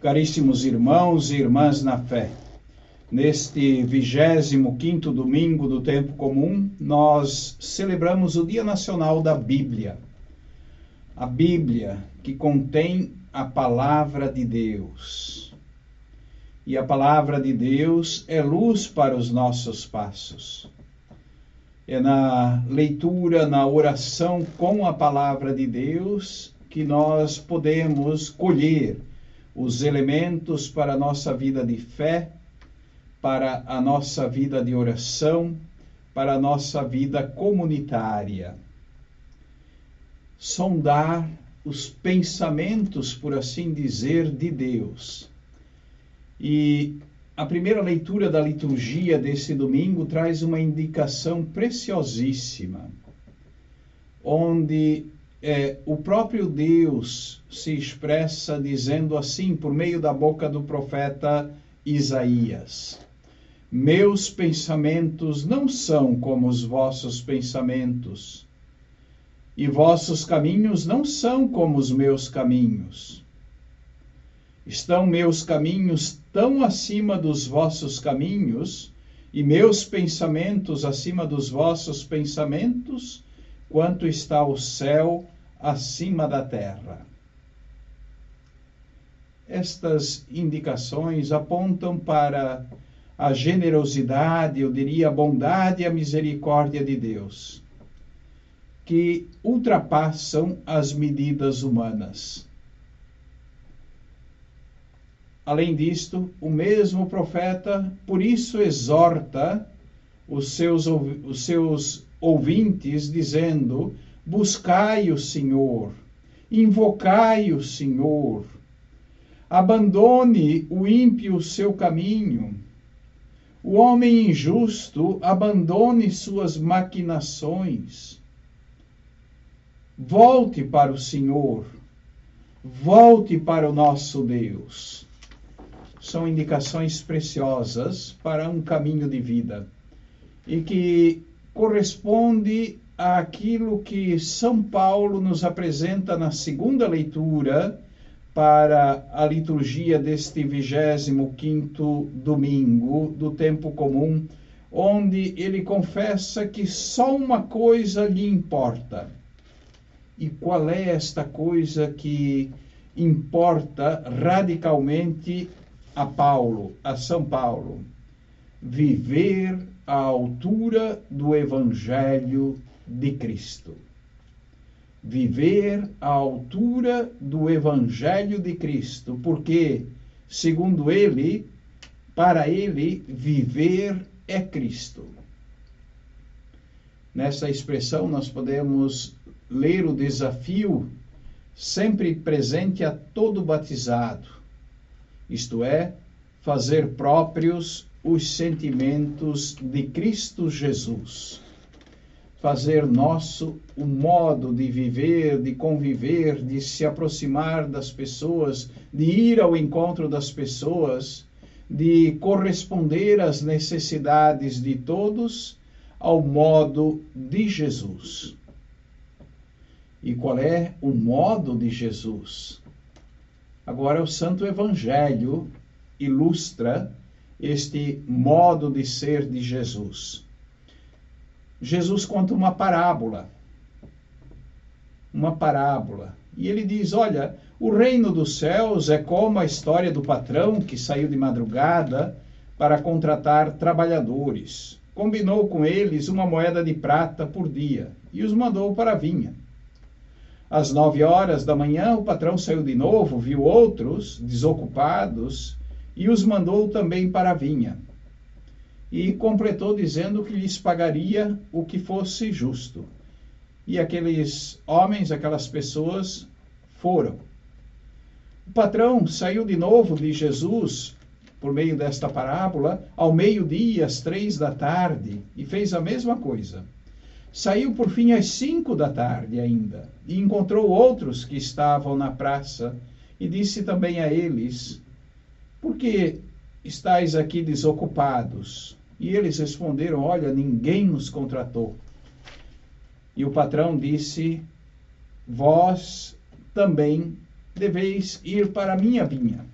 Caríssimos irmãos e irmãs na fé, neste 25 domingo do tempo comum, nós celebramos o Dia Nacional da Bíblia. A Bíblia que contém a palavra de Deus. E a palavra de Deus é luz para os nossos passos. É na leitura, na oração com a palavra de Deus que nós podemos colher os elementos para a nossa vida de fé, para a nossa vida de oração, para a nossa vida comunitária. Sondar os pensamentos, por assim dizer, de Deus. E a primeira leitura da liturgia desse domingo traz uma indicação preciosíssima, onde é, o próprio Deus se expressa dizendo assim, por meio da boca do profeta Isaías: Meus pensamentos não são como os vossos pensamentos, e vossos caminhos não são como os meus caminhos. Estão meus caminhos tão acima dos vossos caminhos, e meus pensamentos acima dos vossos pensamentos? Quanto está o céu acima da terra. Estas indicações apontam para a generosidade, eu diria a bondade e a misericórdia de Deus, que ultrapassam as medidas humanas. Além disto, o mesmo profeta, por isso, exorta os seus, os seus ouvintes, dizendo: Buscai o Senhor, invocai o Senhor, abandone o ímpio seu caminho. O homem injusto abandone suas maquinações. Volte para o Senhor, volte para o nosso Deus. São indicações preciosas para um caminho de vida e que corresponde àquilo que São Paulo nos apresenta na segunda leitura para a liturgia deste 25 domingo do tempo comum, onde ele confessa que só uma coisa lhe importa. E qual é esta coisa que importa radicalmente a Paulo, a São Paulo? Viver à altura do Evangelho de Cristo. Viver à altura do Evangelho de Cristo, porque, segundo ele, para ele, viver é Cristo. Nessa expressão, nós podemos ler o desafio sempre presente a todo batizado, isto é, fazer próprios os sentimentos de Cristo Jesus. Fazer nosso o modo de viver, de conviver, de se aproximar das pessoas, de ir ao encontro das pessoas, de corresponder às necessidades de todos ao modo de Jesus. E qual é o modo de Jesus? Agora, o Santo Evangelho ilustra este modo de ser de Jesus. Jesus conta uma parábola. Uma parábola. E ele diz: Olha, o reino dos céus é como a história do patrão que saiu de madrugada para contratar trabalhadores. Combinou com eles uma moeda de prata por dia e os mandou para a vinha. Às nove horas da manhã, o patrão saiu de novo, viu outros desocupados e os mandou também para a vinha. E completou dizendo que lhes pagaria o que fosse justo. E aqueles homens, aquelas pessoas foram. O patrão saiu de novo de Jesus, por meio desta parábola, ao meio-dia, às três da tarde, e fez a mesma coisa. Saiu por fim às cinco da tarde ainda, e encontrou outros que estavam na praça, e disse também a eles: por que estáis aqui desocupados? E eles responderam: Olha, ninguém nos contratou. E o patrão disse: Vós também deveis ir para a minha vinha.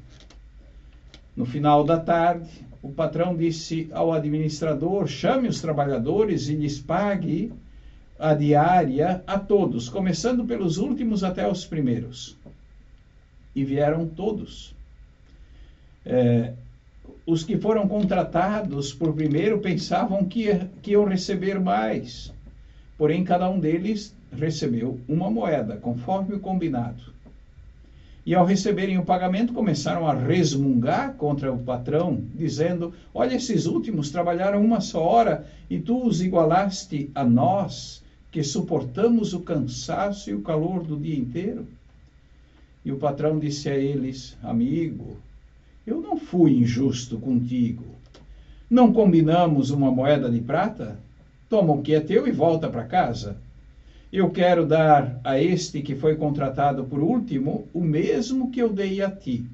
No final da tarde, o patrão disse ao administrador: chame os trabalhadores e lhes pague a diária a todos, começando pelos últimos até os primeiros. E vieram todos. É, os que foram contratados por primeiro pensavam que, que iam receber mais, porém cada um deles recebeu uma moeda, conforme o combinado. E ao receberem o pagamento, começaram a resmungar contra o patrão, dizendo: Olha, esses últimos trabalharam uma só hora e tu os igualaste a nós, que suportamos o cansaço e o calor do dia inteiro. E o patrão disse a eles: Amigo, eu não fui injusto contigo. Não combinamos uma moeda de prata? Toma o que é teu e volta para casa. Eu quero dar a este que foi contratado por último o mesmo que eu dei a ti.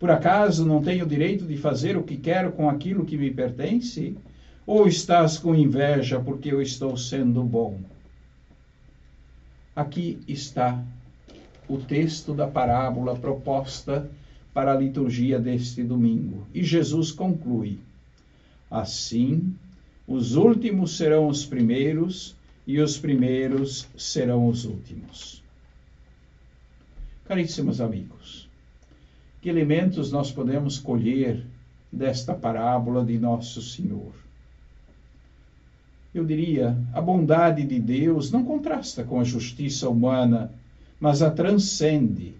Por acaso não tenho direito de fazer o que quero com aquilo que me pertence? Ou estás com inveja porque eu estou sendo bom? Aqui está o texto da parábola proposta para a liturgia deste domingo. E Jesus conclui: Assim, os últimos serão os primeiros e os primeiros serão os últimos. Caríssimos amigos, que elementos nós podemos colher desta parábola de Nosso Senhor? Eu diria, a bondade de Deus não contrasta com a justiça humana, mas a transcende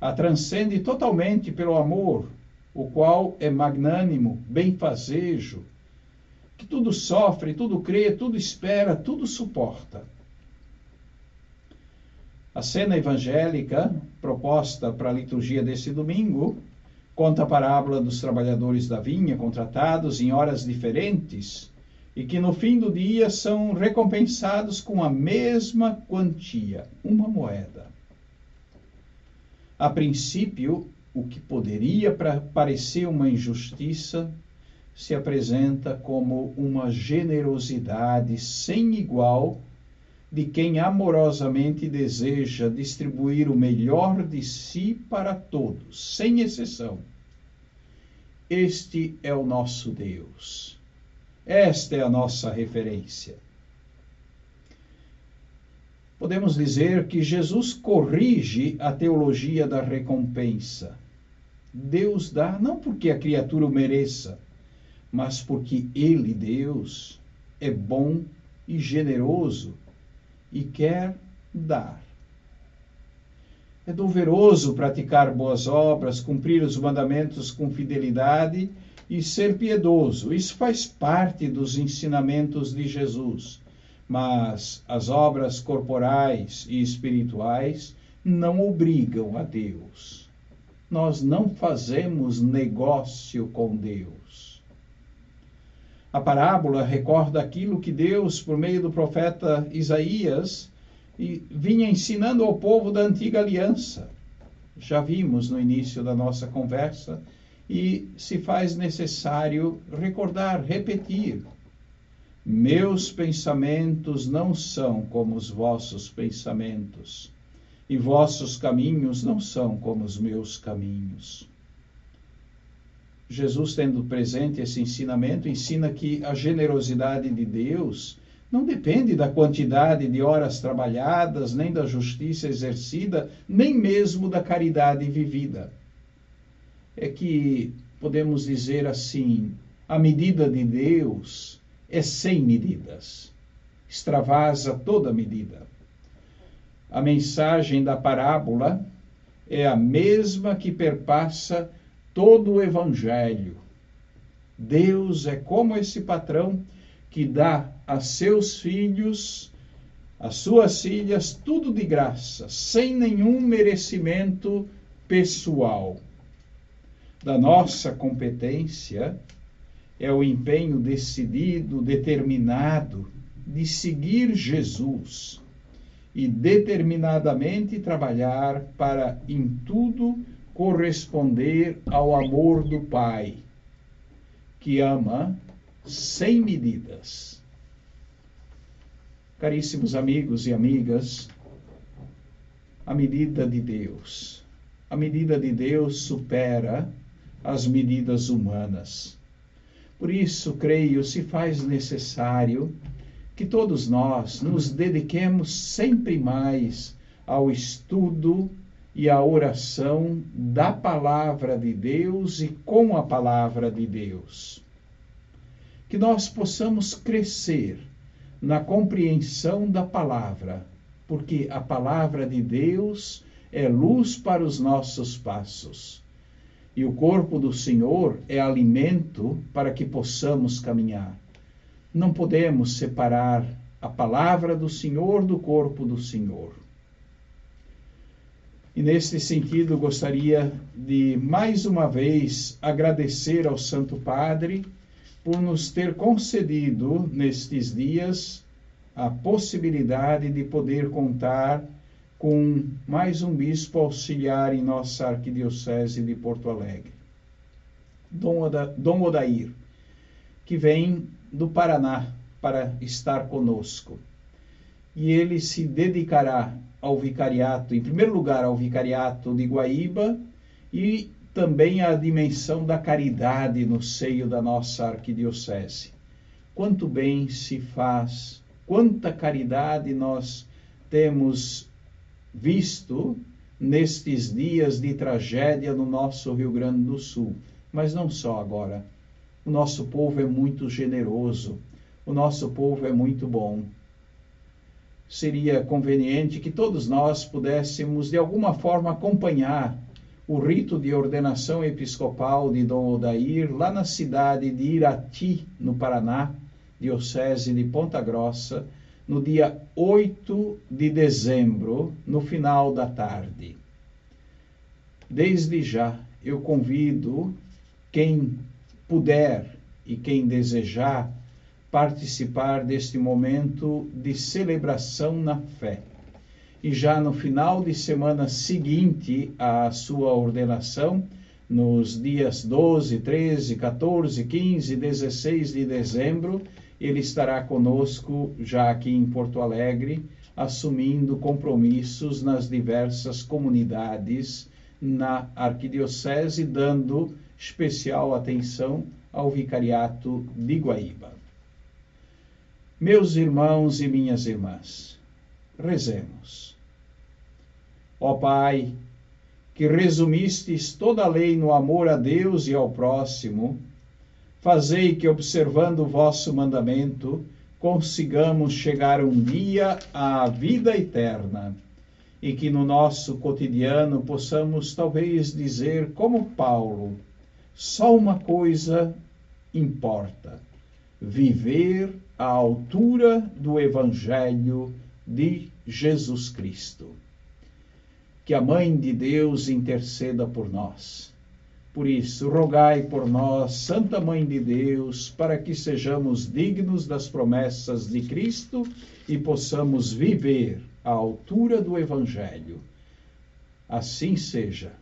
a transcende totalmente pelo amor, o qual é magnânimo, benfazejo, que tudo sofre, tudo crê, tudo espera, tudo suporta. A cena evangélica proposta para a liturgia desse domingo conta a parábola dos trabalhadores da vinha contratados em horas diferentes e que no fim do dia são recompensados com a mesma quantia, uma moeda. A princípio, o que poderia parecer uma injustiça se apresenta como uma generosidade sem igual de quem amorosamente deseja distribuir o melhor de si para todos, sem exceção. Este é o nosso Deus. Esta é a nossa referência podemos dizer que Jesus corrige a teologia da recompensa. Deus dá não porque a criatura o mereça, mas porque Ele, Deus, é bom e generoso e quer dar. É doveroso praticar boas obras, cumprir os mandamentos com fidelidade e ser piedoso. Isso faz parte dos ensinamentos de Jesus mas as obras corporais e espirituais não obrigam a Deus. Nós não fazemos negócio com Deus. A parábola recorda aquilo que Deus, por meio do profeta Isaías, vinha ensinando ao povo da antiga aliança. Já vimos no início da nossa conversa e se faz necessário recordar, repetir meus pensamentos não são como os vossos pensamentos, e vossos caminhos não são como os meus caminhos. Jesus, tendo presente esse ensinamento, ensina que a generosidade de Deus não depende da quantidade de horas trabalhadas, nem da justiça exercida, nem mesmo da caridade vivida. É que podemos dizer assim: a medida de Deus é sem medidas, extravasa toda medida. A mensagem da parábola é a mesma que perpassa todo o evangelho. Deus é como esse patrão que dá a seus filhos, às suas filhas, tudo de graça, sem nenhum merecimento pessoal. Da nossa competência, é o empenho decidido, determinado de seguir Jesus e determinadamente trabalhar para em tudo corresponder ao amor do Pai, que ama sem medidas. Caríssimos amigos e amigas, a medida de Deus, a medida de Deus supera as medidas humanas. Por isso, creio, se faz necessário que todos nós nos dediquemos sempre mais ao estudo e à oração da palavra de Deus e com a palavra de Deus. Que nós possamos crescer na compreensão da palavra, porque a palavra de Deus é luz para os nossos passos. E o corpo do Senhor é alimento para que possamos caminhar. Não podemos separar a palavra do Senhor do corpo do Senhor. E neste sentido, gostaria de mais uma vez agradecer ao Santo Padre por nos ter concedido nestes dias a possibilidade de poder contar com mais um bispo auxiliar em nossa arquidiocese de Porto Alegre, Dom, Oda, Dom Odair, que vem do Paraná para estar conosco. E ele se dedicará ao vicariato, em primeiro lugar, ao vicariato de Guaíba e também à dimensão da caridade no seio da nossa arquidiocese. Quanto bem se faz, quanta caridade nós temos visto nestes dias de tragédia no nosso Rio Grande do Sul. Mas não só agora. O nosso povo é muito generoso, o nosso povo é muito bom. Seria conveniente que todos nós pudéssemos, de alguma forma, acompanhar o rito de ordenação episcopal de Dom Odair lá na cidade de Irati, no Paraná, diocese de Ponta Grossa, no dia 8 de dezembro, no final da tarde. Desde já, eu convido quem puder e quem desejar participar deste momento de celebração na fé. E já no final de semana seguinte à sua ordenação, nos dias 12, 13, 14, 15 e 16 de dezembro, ele estará conosco já aqui em Porto Alegre, assumindo compromissos nas diversas comunidades na arquidiocese, dando especial atenção ao vicariato de Guaíba. Meus irmãos e minhas irmãs, rezemos. Ó Pai, que resumistes toda a lei no amor a Deus e ao próximo, Fazei que, observando o vosso mandamento, consigamos chegar um dia à vida eterna e que no nosso cotidiano possamos talvez dizer, como Paulo, só uma coisa importa: viver à altura do Evangelho de Jesus Cristo. Que a Mãe de Deus interceda por nós por isso, rogai por nós, Santa Mãe de Deus, para que sejamos dignos das promessas de Cristo e possamos viver à altura do Evangelho. Assim seja.